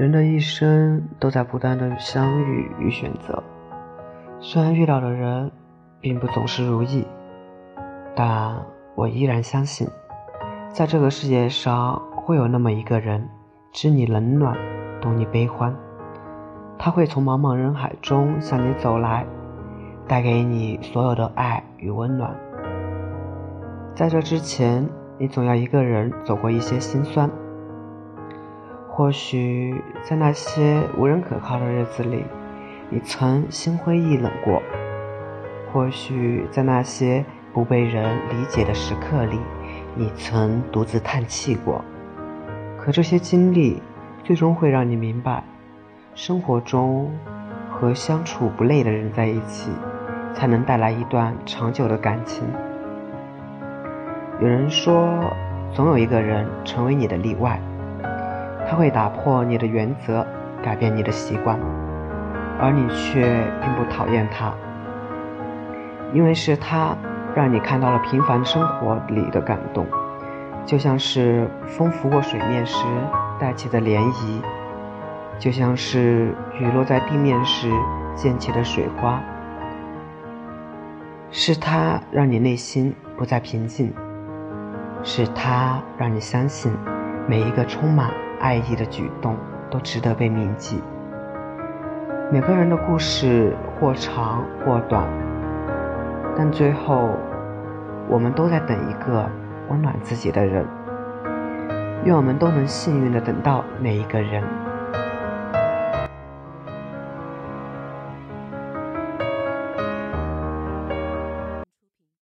人的一生都在不断的相遇与选择，虽然遇到的人并不总是如意，但我依然相信，在这个世界上会有那么一个人，知你冷暖，懂你悲欢。他会从茫茫人海中向你走来，带给你所有的爱与温暖。在这之前，你总要一个人走过一些心酸。或许在那些无人可靠的日子里，你曾心灰意冷过；或许在那些不被人理解的时刻里，你曾独自叹气过。可这些经历，最终会让你明白，生活中和相处不累的人在一起，才能带来一段长久的感情。有人说，总有一个人成为你的例外。他会打破你的原则，改变你的习惯，而你却并不讨厌他，因为是他让你看到了平凡生活里的感动，就像是风拂过水面时带起的涟漪，就像是雨落在地面时溅起的水花。是他让你内心不再平静，是他让你相信每一个充满。爱意的举动都值得被铭记。每个人的故事或长或短，但最后，我们都在等一个温暖自己的人。愿我们都能幸运的等到那一个人。